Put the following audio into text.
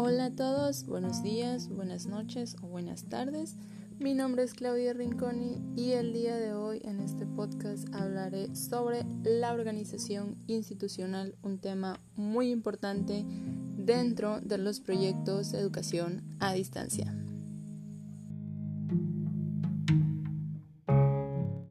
Hola a todos, buenos días, buenas noches o buenas tardes. Mi nombre es Claudia Rinconi y el día de hoy en este podcast hablaré sobre la organización institucional, un tema muy importante dentro de los proyectos de educación a distancia.